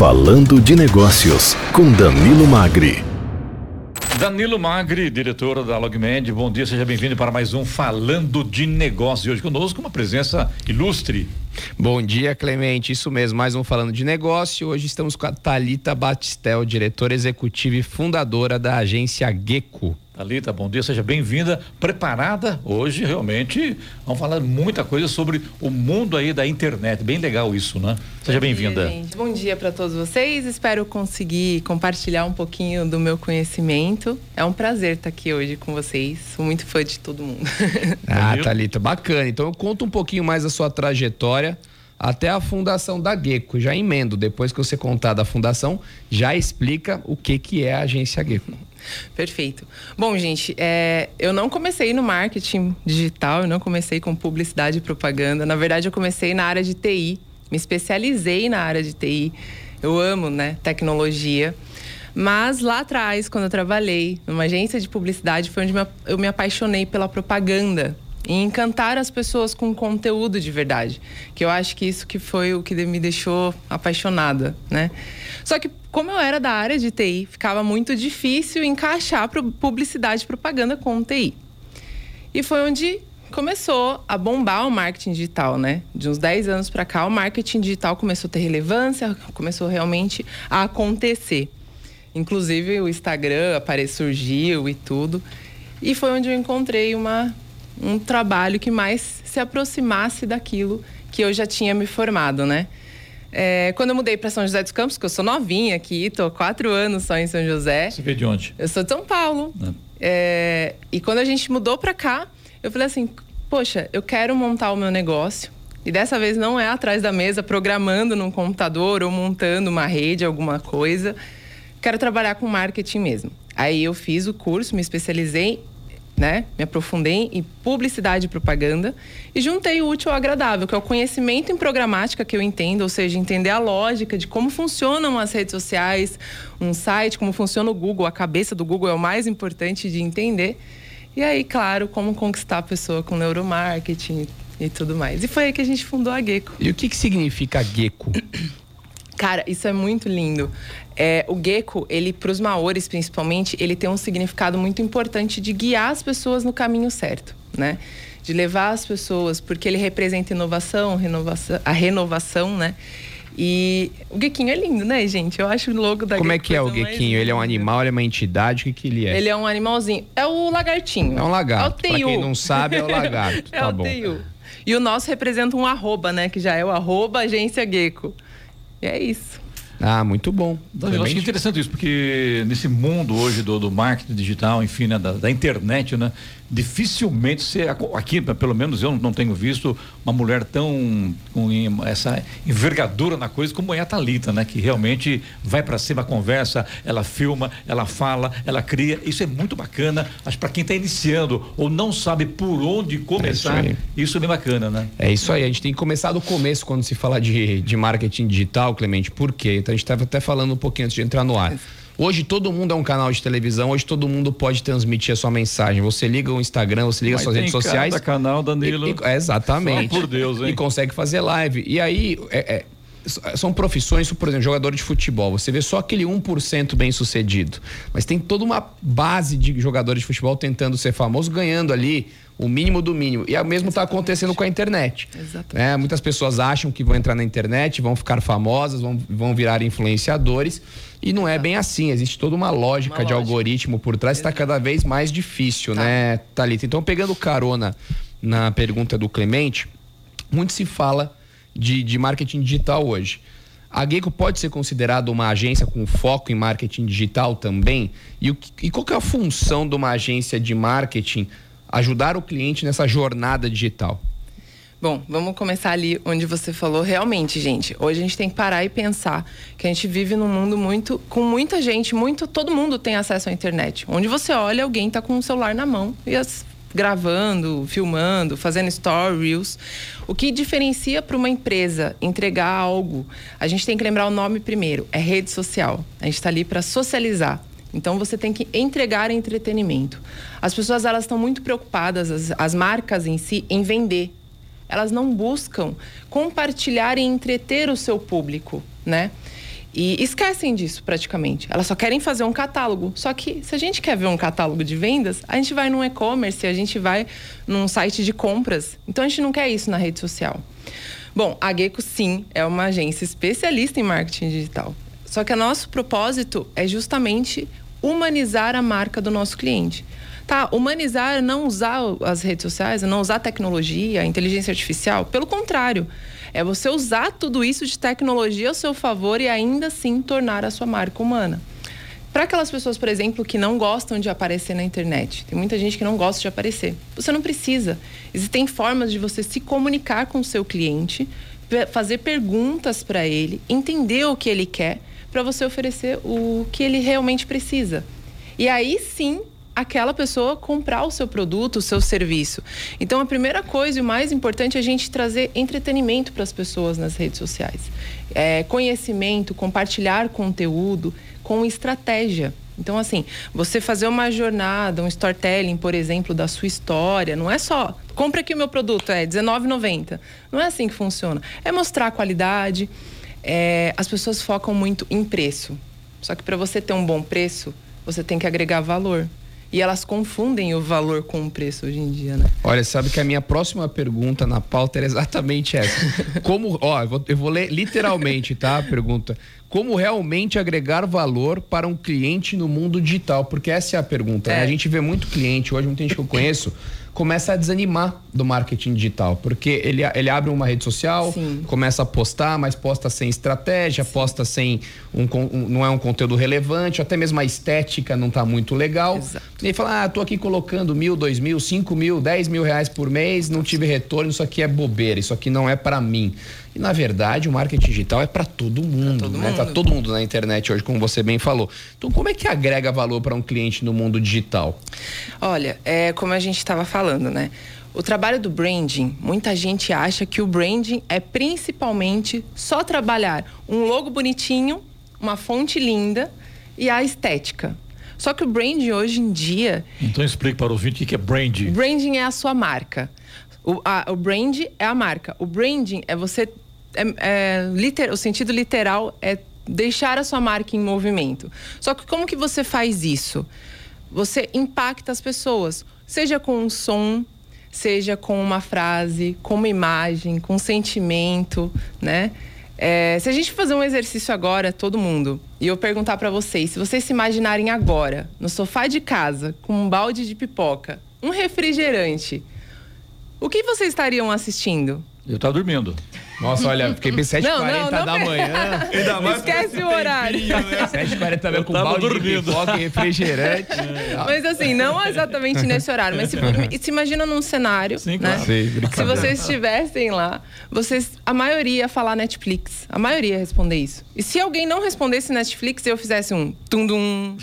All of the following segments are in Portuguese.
Falando de Negócios, com Danilo Magri. Danilo Magri, diretor da Logmed, bom dia, seja bem-vindo para mais um Falando de Negócios. Hoje conosco uma presença ilustre. Bom dia, Clemente. Isso mesmo, mais um Falando de Negócio. Hoje estamos com a Talita Batistel, diretora executiva e fundadora da agência Gecko. Thalita, bom dia, seja bem-vinda, preparada. Hoje realmente vamos falar muita coisa sobre o mundo aí da internet. Bem legal isso, né? Seja bem-vinda. Bom dia para todos vocês. Espero conseguir compartilhar um pouquinho do meu conhecimento. É um prazer estar aqui hoje com vocês. Sou muito fã de todo mundo. ah, Thalita, bacana. Então conta um pouquinho mais da sua trajetória até a fundação da Gecko. Já emendo, depois que você contar da fundação, já explica o que, que é a agência Gecko. Perfeito. Bom, gente, é, eu não comecei no marketing digital, eu não comecei com publicidade e propaganda. Na verdade, eu comecei na área de TI, me especializei na área de TI. Eu amo, né, tecnologia. Mas lá atrás, quando eu trabalhei numa agência de publicidade, foi onde eu me apaixonei pela propaganda e encantar as pessoas com conteúdo de verdade. Que eu acho que isso que foi o que me deixou apaixonada, né? Só que como eu era da área de TI, ficava muito difícil encaixar publicidade e propaganda com TI. E foi onde começou a bombar o marketing digital, né? De uns 10 anos para cá, o marketing digital começou a ter relevância, começou realmente a acontecer. Inclusive o Instagram apareceu, surgiu e tudo. E foi onde eu encontrei uma um trabalho que mais se aproximasse daquilo que eu já tinha me formado, né? É, quando eu mudei para São José dos Campos, que eu sou novinha aqui, tô quatro anos só em São José. Você veio de onde? Eu sou de São Paulo. Ah. É, e quando a gente mudou para cá, eu falei assim: poxa, eu quero montar o meu negócio. E dessa vez não é atrás da mesa programando num computador ou montando uma rede, alguma coisa. Quero trabalhar com marketing mesmo. Aí eu fiz o curso, me especializei né? Me aprofundei em publicidade e propaganda e juntei o útil ao agradável, que é o conhecimento em programática que eu entendo, ou seja, entender a lógica de como funcionam as redes sociais, um site, como funciona o Google, a cabeça do Google é o mais importante de entender. E aí, claro, como conquistar a pessoa com neuromarketing e tudo mais. E foi aí que a gente fundou a Gecko. E o que, que significa Gecko? Cara, isso é muito lindo. É, o gecko, ele para os maores principalmente, ele tem um significado muito importante de guiar as pessoas no caminho certo, né? De levar as pessoas, porque ele representa inovação, renovação, a renovação, né? E o Gequinho é lindo, né, gente? Eu acho o logo da Como é que é o Gequinho? Ele é um animal, ele é uma entidade? O que, que ele é? Ele é um animalzinho. É o lagartinho. É um lagarto. É o Pra quem não sabe, é o lagarto. é tá o bom. Teiu. E o nosso representa um arroba, né? Que já é o arroba agência Gecko. E é isso. Ah, muito bom. Eu acho interessante isso, porque nesse mundo hoje do, do marketing digital, enfim, né, da, da, internet, né? Dificilmente você, aqui, pelo menos eu não tenho visto uma mulher tão com essa envergadura na coisa como é a Talita, né? Que realmente vai para cima, conversa, ela filma, ela fala, ela cria. Isso é muito bacana. Acho para quem está iniciando ou não sabe por onde começar, é isso, isso, é bem bacana, né? É isso aí. A gente tem que começar do começo quando se fala de, de marketing digital, Clemente. Por quê? Então a gente estava até falando um pouquinho antes de entrar no ar. Hoje todo mundo é um canal de televisão, hoje todo mundo pode transmitir a sua mensagem. Você liga o Instagram, você liga Mas suas redes sociais. Cada canal, Danilo. E, e, é, exatamente. Só por Deus, hein? E consegue fazer live. E aí, é, é, são profissões, por exemplo, jogador de futebol. Você vê só aquele 1% bem sucedido. Mas tem toda uma base de jogadores de futebol tentando ser famoso, ganhando ali o mínimo do mínimo. E o mesmo está acontecendo com a internet. Exatamente. É, muitas pessoas acham que vão entrar na internet, vão ficar famosas, vão, vão virar influenciadores. E não é bem assim. Existe toda uma lógica uma de lógica. algoritmo por trás. Está cada vez mais difícil, tá. né, Thalita? Então, pegando carona na pergunta do Clemente, muito se fala de, de marketing digital hoje. A Geico pode ser considerada uma agência com foco em marketing digital também? E, o, e qual é a função de uma agência de marketing ajudar o cliente nessa jornada digital? Bom, vamos começar ali onde você falou. Realmente, gente, hoje a gente tem que parar e pensar que a gente vive num mundo muito com muita gente, muito todo mundo tem acesso à internet. Onde você olha, alguém está com o celular na mão e as, gravando, filmando, fazendo stories. O que diferencia para uma empresa entregar algo? A gente tem que lembrar o nome primeiro. É rede social. A gente está ali para socializar. Então você tem que entregar entretenimento. As pessoas elas estão muito preocupadas, as, as marcas em si, em vender. Elas não buscam compartilhar e entreter o seu público, né? e esquecem disso praticamente. Elas só querem fazer um catálogo. Só que se a gente quer ver um catálogo de vendas, a gente vai num e-commerce, a gente vai num site de compras. Então a gente não quer isso na rede social. Bom, a Gecko sim é uma agência especialista em marketing digital. Só que o nosso propósito é justamente humanizar a marca do nosso cliente. Tá, humanizar não usar as redes sociais, não usar tecnologia, inteligência artificial. Pelo contrário, é você usar tudo isso de tecnologia ao seu favor e ainda assim tornar a sua marca humana. Para aquelas pessoas, por exemplo, que não gostam de aparecer na internet, tem muita gente que não gosta de aparecer. Você não precisa. Existem formas de você se comunicar com o seu cliente, fazer perguntas para ele, entender o que ele quer, para você oferecer o que ele realmente precisa. E aí sim aquela pessoa comprar o seu produto, o seu serviço. Então, a primeira coisa e o mais importante é a gente trazer entretenimento para as pessoas nas redes sociais. É, conhecimento, compartilhar conteúdo com estratégia. Então, assim, você fazer uma jornada, um storytelling, por exemplo, da sua história, não é só compra aqui o meu produto, é R$19,90. Não é assim que funciona. É mostrar a qualidade. É, as pessoas focam muito em preço. Só que para você ter um bom preço, você tem que agregar valor. E elas confundem o valor com o preço hoje em dia, né? Olha, sabe que a minha próxima pergunta na pauta era exatamente essa. Como, ó, eu vou, eu vou ler literalmente, tá? A pergunta. Como realmente agregar valor para um cliente no mundo digital? Porque essa é a pergunta. Né? É. Né? A gente vê muito cliente, hoje muita gente que eu conheço começa a desanimar do marketing digital, porque ele, ele abre uma rede social, Sim. começa a postar, mas posta sem estratégia, Sim. posta sem um, um, não é um conteúdo relevante, até mesmo a estética não está muito legal. Exato. E ele fala, ah, tô aqui colocando mil, dois mil, cinco mil, dez mil reais por mês, não tive retorno, isso aqui é bobeira, isso aqui não é para mim. E na verdade, o marketing digital é para todo mundo, pra todo né? Mundo. Tá todo mundo na internet hoje, como você bem falou. Então, como é que agrega valor para um cliente no mundo digital? Olha, é como a gente estava falando, né? O trabalho do branding, muita gente acha que o branding é principalmente só trabalhar um logo bonitinho, uma fonte linda e a estética. Só que o branding hoje em dia. Então explique para o ouvinte o que é branding. Branding é a sua marca. O, a, o brand é a marca. O branding é você. É, é, liter, o sentido literal é deixar a sua marca em movimento. Só que como que você faz isso? Você impacta as pessoas, seja com um som, seja com uma frase, com uma imagem, com um sentimento, né? É, se a gente fazer um exercício agora, todo mundo, e eu perguntar para vocês, se vocês se imaginarem agora, no sofá de casa, com um balde de pipoca, um refrigerante, o que vocês estariam assistindo? Eu tava dormindo. Nossa, olha, fiquei bem 7h40 da manhã. Ainda mais Esquece o horário. Né? 7h40 também com balde dormindo. de pipoca e refrigerante. É. Mas assim, não exatamente nesse horário, mas se, se imagina num cenário, Sim, né? claro. Sei, se vocês estivessem lá, vocês, a maioria ia falar Netflix. A maioria ia responder isso. E se alguém não respondesse Netflix e eu fizesse um tum-dum,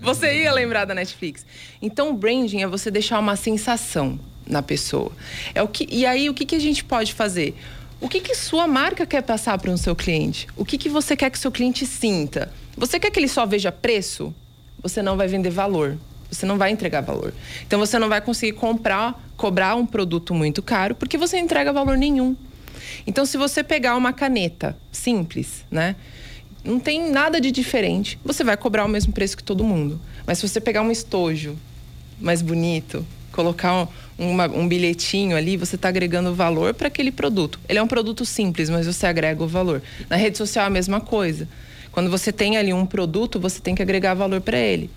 você ia lembrar da Netflix. Então, o branding é você deixar uma sensação na pessoa. É o que, e aí, o que, que a gente pode fazer? O que, que sua marca quer passar para o seu cliente? O que, que você quer que seu cliente sinta? Você quer que ele só veja preço? Você não vai vender valor. Você não vai entregar valor. Então você não vai conseguir comprar, cobrar um produto muito caro, porque você não entrega valor nenhum. Então, se você pegar uma caneta simples, né? Não tem nada de diferente. Você vai cobrar o mesmo preço que todo mundo. Mas se você pegar um estojo mais bonito, colocar uma, um bilhetinho ali, você está agregando valor para aquele produto. Ele é um produto simples, mas você agrega o valor. Na rede social é a mesma coisa. Quando você tem ali um produto, você tem que agregar valor para ele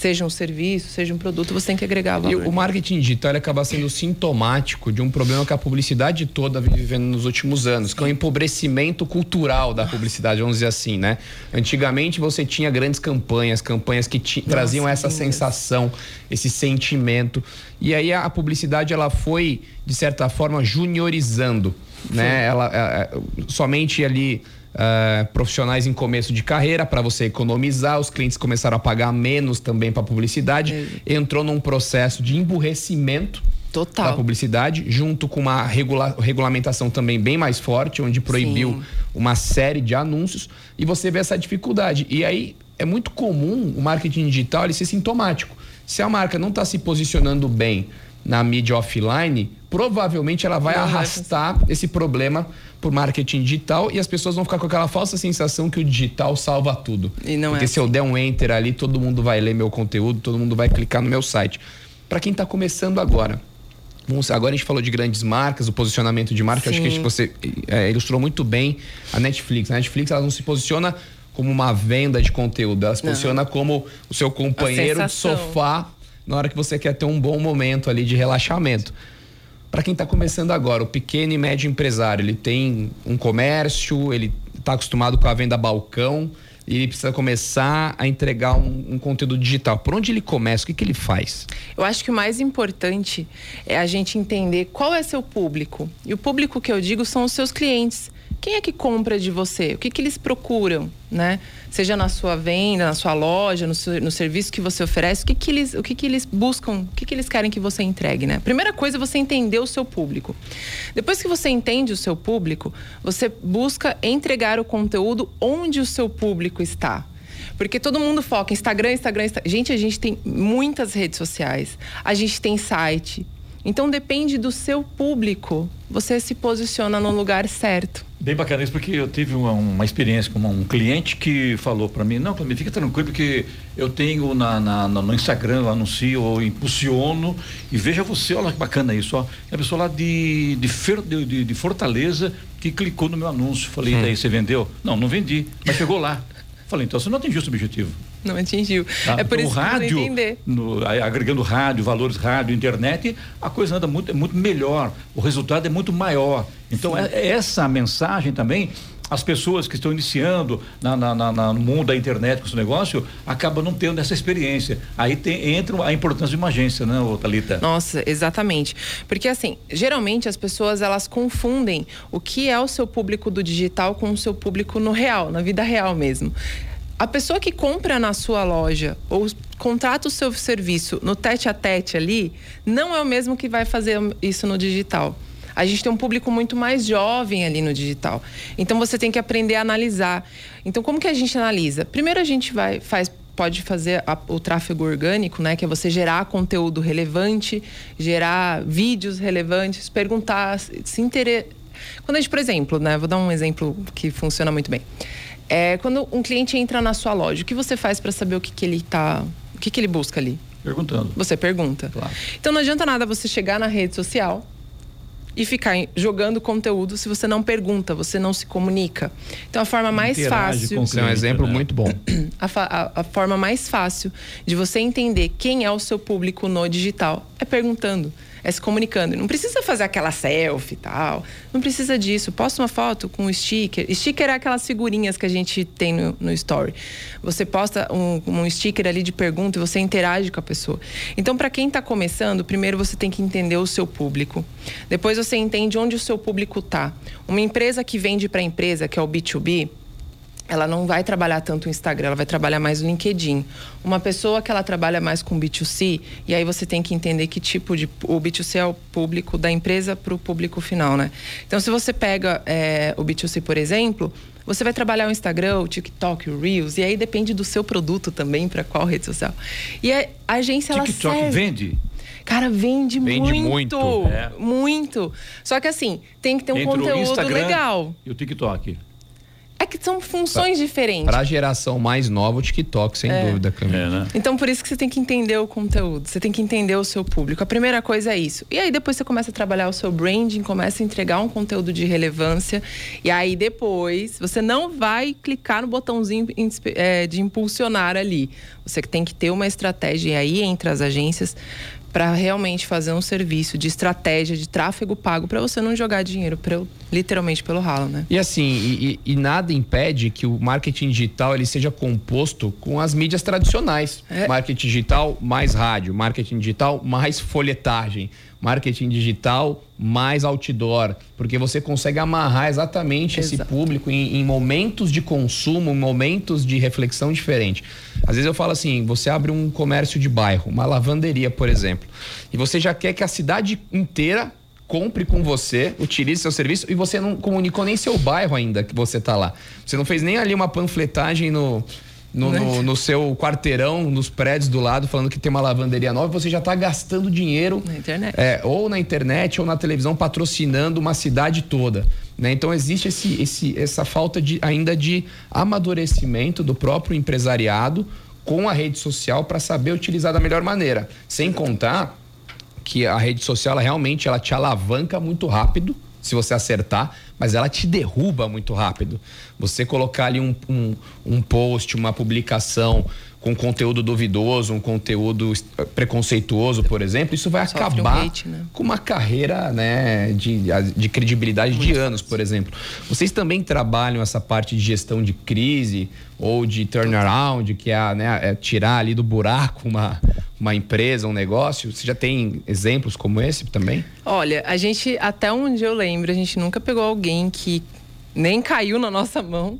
seja um serviço, seja um produto, você tem que agregar valor. E o marketing digital acaba sendo sintomático de um problema que a publicidade toda vem vivendo nos últimos anos, que é o empobrecimento cultural da publicidade, vamos dizer assim, né? Antigamente você tinha grandes campanhas, campanhas que Nossa, traziam essa sensação, esse sentimento. E aí a publicidade ela foi, de certa forma, juniorizando, né? Ela, ela é, é, somente ali Uh, profissionais em começo de carreira para você economizar, os clientes começaram a pagar menos também para publicidade, é. entrou num processo de emburrecimento Total. da publicidade, junto com uma regula regulamentação também bem mais forte, onde proibiu Sim. uma série de anúncios, e você vê essa dificuldade. E aí é muito comum o marketing digital ele ser sintomático. Se a marca não está se posicionando bem na mídia offline, provavelmente ela vai arrastar esse problema por marketing digital e as pessoas vão ficar com aquela falsa sensação que o digital salva tudo. E não é Porque se eu assim. der um enter ali, todo mundo vai ler meu conteúdo, todo mundo vai clicar no meu site. Para quem está começando agora, agora a gente falou de grandes marcas, o posicionamento de marca, acho que Sim. você é, ilustrou muito bem a Netflix. A Netflix ela não se posiciona como uma venda de conteúdo, ela se Não. posiciona como o seu companheiro de sofá na hora que você quer ter um bom momento ali de relaxamento. Para quem está começando agora, o pequeno e médio empresário, ele tem um comércio, ele está acostumado com a venda balcão e ele precisa começar a entregar um, um conteúdo digital. Por onde ele começa? O que, que ele faz? Eu acho que o mais importante é a gente entender qual é seu público. E o público que eu digo são os seus clientes. Quem é que compra de você? O que, que eles procuram, né? Seja na sua venda, na sua loja, no, seu- no serviço que você oferece, o que, que eles, o que, que eles buscam, o que, que eles querem que você entregue, né? Primeira coisa é você entender o seu público. Depois que você entende o seu público, você busca entregar o conteúdo onde o seu público está. Porque todo mundo foca Instagram, Instagram, Instagram. Gente, a gente tem muitas redes sociais. A gente tem site. Então depende do seu público. Você se posiciona no lugar certo. Bem bacana isso, porque eu tive uma, uma experiência com um cliente que falou para mim, não, Cláudio, fica tranquilo, porque eu tenho na, na- na- no Instagram, eu anuncio, ou impulsiono, e veja você, olha que bacana isso, ó. É a pessoa lá de, de, Fer- de- de- de Fortaleza que clicou no meu anúncio. Falei, daí você vendeu? Não, não vendi, mas chegou lá. Falei, então você não atingiu o seu objetivo. Não atingiu. Tá? É por Então, isso que rádio, você entender. no- agregando rádio, valores rádio, internet, a coisa anda muito, é muito melhor. O resultado é muito maior. Então, é, é essa mensagem também. As pessoas que estão iniciando na, na- na- no mundo da internet com esse negócio acabam não tendo essa experiência. Aí tem, entra a importância de uma agência, né, Thalita? Nossa, exatamente. Porque assim, geralmente as pessoas elas confundem o que é o seu público do digital com o seu público no real, na vida real mesmo. A pessoa que compra na sua loja ou contrata o seu serviço no tete a tete ali, não é o mesmo que vai fazer isso no digital. A gente tem um público muito mais jovem ali no digital. Então você tem que aprender a analisar. Então como que a gente analisa? Primeiro a gente vai faz pode fazer a- o tráfego orgânico, né, que é você gerar conteúdo relevante, gerar vídeos relevantes, perguntar, se se intere... Quando a gente, por exemplo, né, vou dar um exemplo que funciona muito bem. É, quando um cliente entra na sua loja, o que você faz para saber o que, que ele tá, o que, que ele busca ali? Perguntando. Você pergunta. Claro. Então não adianta nada você chegar na rede social e ficar jogando conteúdo se você não pergunta, você não se comunica. Então a forma mais Interage fácil. Isso é um exemplo né? muito bom. A, a- a forma mais fácil de você entender quem é o seu público no digital é perguntando, é se comunicando. Não precisa fazer aquela selfie e tal. Não precisa disso. Posta uma foto com um sticker. Sticker é aquelas figurinhas que a gente tem no, no story. Você posta um, um sticker ali de pergunta e você interage com a pessoa. Então, para quem está começando, primeiro você tem que entender o seu público. Depois você entende onde o seu público está. Uma empresa que vende para empresa, que é o B2B, ela não vai trabalhar tanto o Instagram, ela vai trabalhar mais o LinkedIn. Uma pessoa que ela trabalha mais com B2C, e aí você tem que entender que tipo de. O B2C é o público da empresa para o público final, né? Então, se você pega é, o B2C, por exemplo, você vai trabalhar o Instagram, o TikTok, o Reels, e aí depende do seu produto também, para qual rede social. E a agência, ela TikTok serve. vende? Cara, vende, Vende muito. muito. É. Muito. Só que assim, tem que ter um Entre o conteúdo Instagram legal. E o TikTok. Que são funções diferentes. Para a geração mais nova, o TikTok, sem É. dúvida, Camila. É, né? Então, por isso que você tem que entender o conteúdo, você tem que entender o seu público. A primeira coisa é isso. E aí, depois você começa a trabalhar o seu branding, começa a entregar um conteúdo de relevância. E aí, depois, você não vai clicar no botãozinho é, de impulsionar ali. Você tem que ter uma estratégia, e aí, entre as agências, para realmente fazer um serviço de estratégia de tráfego pago para você não jogar dinheiro pro- literalmente pelo ralo, né? E assim, e, e- e nada impede que o marketing digital ele seja composto com as mídias tradicionais. É. Marketing digital mais rádio, marketing digital mais folhetagem, marketing digital mais outdoor, porque você consegue amarrar exatamente esse Exato. público em, em momentos de consumo, em momentos de reflexão diferente. Às vezes eu falo assim, você abre um comércio de bairro, uma lavanderia, por exemplo, e você já quer que a cidade inteira compre com você, utilize seu serviço e você não comunicou nem seu bairro ainda que você tá lá. Você não fez nem ali uma panfletagem no, no, no, no seu quarteirão, nos prédios do lado, falando que tem uma lavanderia nova, você já está gastando dinheiro Na internet. é, ou na internet ou na televisão patrocinando uma cidade toda. Né? Então existe esse, esse, essa falta de, ainda de amadurecimento do próprio empresariado com a rede social para saber utilizar da melhor maneira. Sem contar que a rede social ela realmente ela te alavanca muito rápido se você acertar, mas ela te derruba muito rápido. Você colocar ali um, um, um post, uma publicação com conteúdo duvidoso, um conteúdo est- preconceituoso, por exemplo, isso vai Sofre um acabar hate, né? com uma carreira né, de, de credibilidade de anos, por exemplo. Vocês também trabalham essa parte de gestão de crise ou de turnaround, que é, né, é tirar ali do buraco uma, uma empresa, um negócio? Você já tem exemplos como esse também? Olha, a gente, até onde eu lembro, a gente nunca pegou alguém que nem caiu na nossa mão,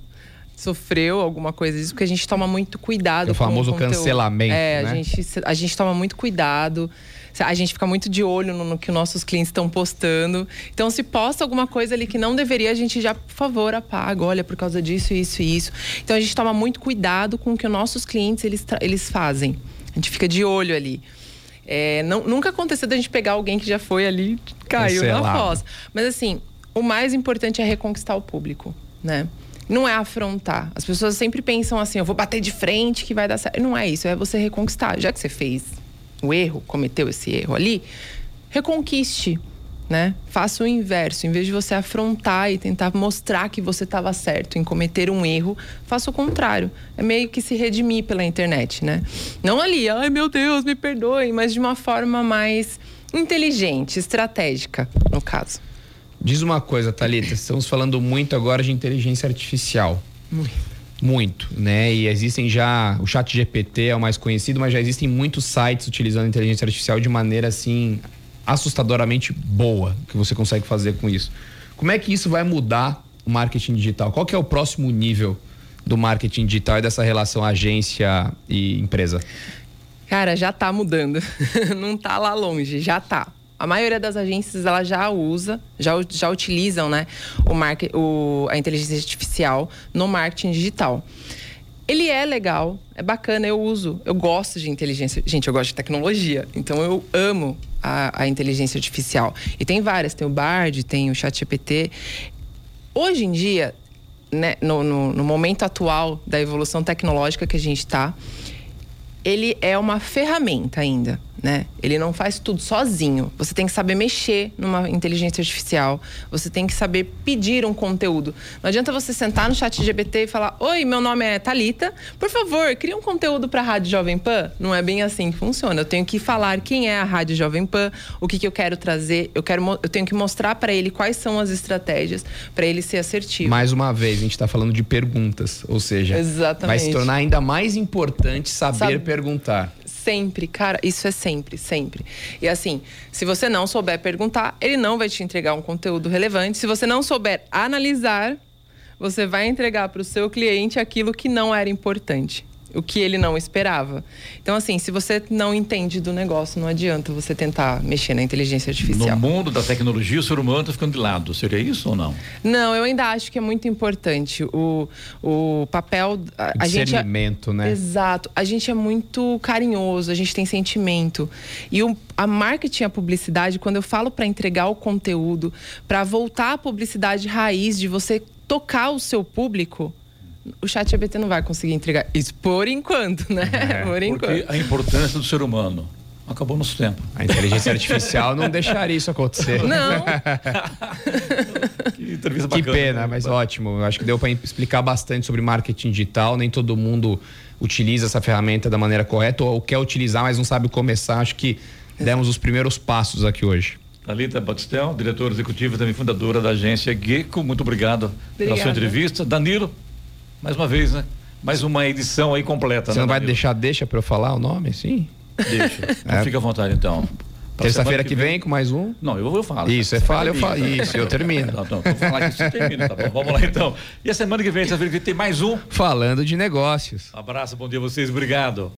sofreu alguma coisa disso, porque a gente toma muito cuidado. É o famoso conteúdo. cancelamento, É, né? a, gente, a gente toma muito cuidado. A gente fica muito de olho no, no que os nossos clientes estão postando. Então, se posta alguma coisa ali que não deveria, a gente já, por favor, apaga. Olha, por causa disso, isso e isso. Então, a gente toma muito cuidado com o que os nossos clientes eles, eles fazem. A gente fica de olho ali. É, não- nunca aconteceu da gente pegar alguém que já foi ali, caiu na foz. Mas assim, o mais importante é reconquistar o público, né? Não é afrontar. As pessoas sempre pensam assim, eu vou bater de frente que vai dar certo. Não é isso, é você reconquistar. Já que você fez o erro, cometeu esse erro ali, reconquiste, né? Faça o inverso. Em vez de você afrontar e tentar mostrar que você estava certo em cometer um erro, faça o contrário. É meio que se redimir pela internet, né? Não ali, ai meu Deus, me perdoem, mas de uma forma mais inteligente, estratégica, no caso. Diz uma coisa, Thalita, estamos falando muito agora de inteligência artificial. Muito, né? E existem já. O Chat GPT é o mais conhecido, mas já existem muitos sites utilizando inteligência artificial de maneira assim assustadoramente boa que você consegue fazer com isso. Como é que isso vai mudar o marketing digital? Qual que é o próximo nível do marketing digital e dessa relação agência e empresa? Cara, já tá mudando. Não tá lá longe, já tá. A maioria das agências ela já usa, já, já utilizam, né, o market, o, a inteligência artificial no marketing digital. Ele é legal, é bacana, eu uso, eu gosto de inteligência. Gente, eu gosto de tecnologia, então eu amo a, a inteligência artificial. E tem várias, tem o Bard, tem o ChatGPT. Hoje em dia, né, no, no, no momento atual da evolução tecnológica que a gente está, ele é uma ferramenta ainda, né? Ele não faz tudo sozinho. Você tem que saber mexer numa inteligência artificial. Você tem que saber pedir um conteúdo. Não adianta você sentar no chat GPT e falar: "Oi, meu nome é Talita. Por favor, cria um conteúdo para a Rádio Jovem Pan". Não é bem assim que funciona. Eu tenho que falar quem é a Rádio Jovem Pan, o que, que eu quero trazer. Eu quero, eu tenho que mostrar para ele quais são as estratégias para ele ser assertivo. Mais uma vez, a gente está falando de perguntas, ou seja, Exatamente. vai se tornar ainda mais importante saber Sabe- perguntar. Sempre, cara, isso é sempre, sempre. E assim, se você não souber perguntar, ele não vai te entregar um conteúdo relevante. Se você não souber analisar, você vai entregar para o seu cliente aquilo que não era importante, o que ele não esperava. Então, assim, se você não entende do negócio, não adianta você tentar mexer na inteligência artificial. No mundo da tecnologia, o ser humano está ficando de lado. Seria isso ou não? Não, eu ainda acho que é muito importante o, o papel. A, a gente é- Discernimento, né? Exato. A gente é muito carinhoso, a gente tem sentimento. E o, a marketing, a publicidade, quando eu falo para entregar o conteúdo, para voltar à publicidade raiz, de você tocar o seu público, o chat GPT não vai conseguir entregar isso por enquanto, né? por enquanto. Porque a importância do ser humano acabou nosso tempo. A inteligência artificial não deixaria isso acontecer. Não, Que entrevista Que bacana. pena, mas ótimo. Eu acho que deu para explicar bastante sobre marketing digital. Nem todo mundo utiliza essa ferramenta da maneira correta ou quer utilizar, mas não sabe começar. Acho que demos os primeiros passos aqui hoje. Thalita Batistel, diretora executiva e também fundadora da agência Gecko. Muito obrado pela sua Obrigada. entrevista. Danilo, mais uma vez, né? Mais uma edição aí completa. Você né, não vai Danilo? deixar deixa para eu falar o nome? Sim. Deixa. Então É. Fica à vontade, então. Terça-feira que vem com mais um. Não, eu, eu falo. Isso, você fala, eu falo. termina, Isso, eu termino. Tá, então, vou falar que você termina, tá bom? Vamos lá então. E a semana que vem, terça-feira que vem, tem mais um. Falando de negócios. Abraço, bom dia a vocês, obrigado.